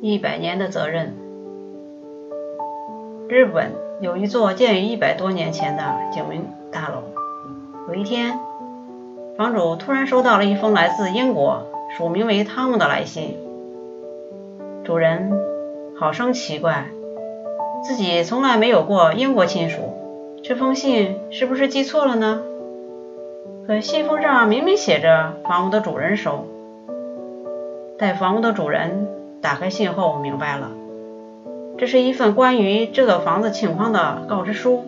一百年的责任。日本有一座建于一百多年前的景明大楼。有一天，房主突然收到了一封来自英国、署名为汤姆的来信。主人好生奇怪，自己从来没有过英国亲属，这封信是不是寄错了呢？可信封上明明写着房屋的主人收。待房屋的主人打开信后，我明白了，这是一份关于这座房子情况的告知书。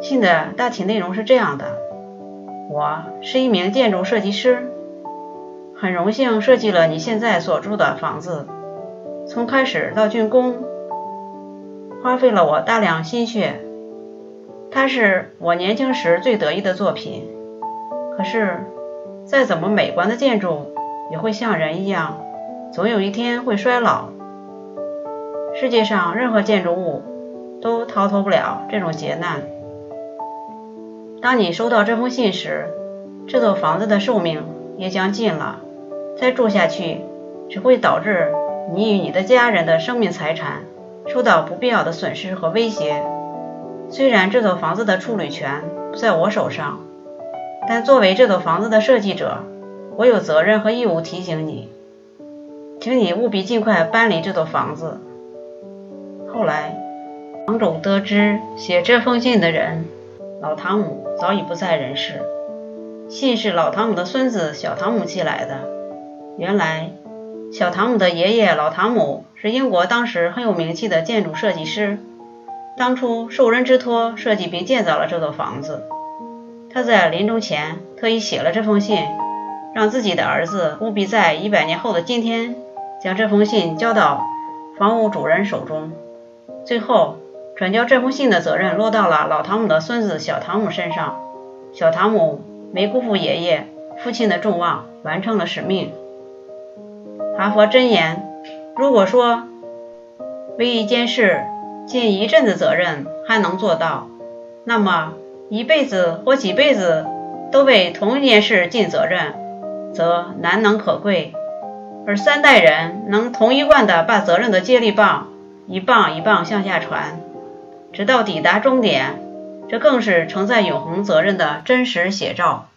信的大体内容是这样的：我是一名建筑设计师，很荣幸设计了你现在所住的房子。从开始到竣工，花费了我大量心血，它是我年轻时最得意的作品。可是，再怎么美观的建筑，也会像人一样，总有一天会衰老。世界上任何建筑物都逃脱不了这种劫难。当你收到这封信时，这座房子的寿命也将尽了。再住下去，只会导致你与你的家人的生命财产受到不必要的损失和威胁。虽然这座房子的处理权不在我手上，但作为这座房子的设计者，我有责任和义务提醒你，请你务必尽快搬离这座房子。后来，房主得知写这封信的人老汤姆早已不在人世，信是老汤姆的孙子小汤姆寄来的。原来，小汤姆的爷爷老汤姆是英国当时很有名气的建筑设计师，当初受人之托设计并建造了这座房子。他在临终前特意写了这封信。让自己的儿子务必在一百年后的今天将这封信交到房屋主人手中。最后，转交这封信的责任落到了老汤姆的孙子小汤姆身上。小汤姆没辜负爷爷、父亲的众望，完成了使命。哈佛箴言：如果说为一件事尽一阵子责任还能做到，那么一辈子或几辈子都为同一件事尽责任。则难能可贵，而三代人能同一贯的把责任的接力棒一棒一棒向下传，直到抵达终点，这更是承载永恒责任的真实写照。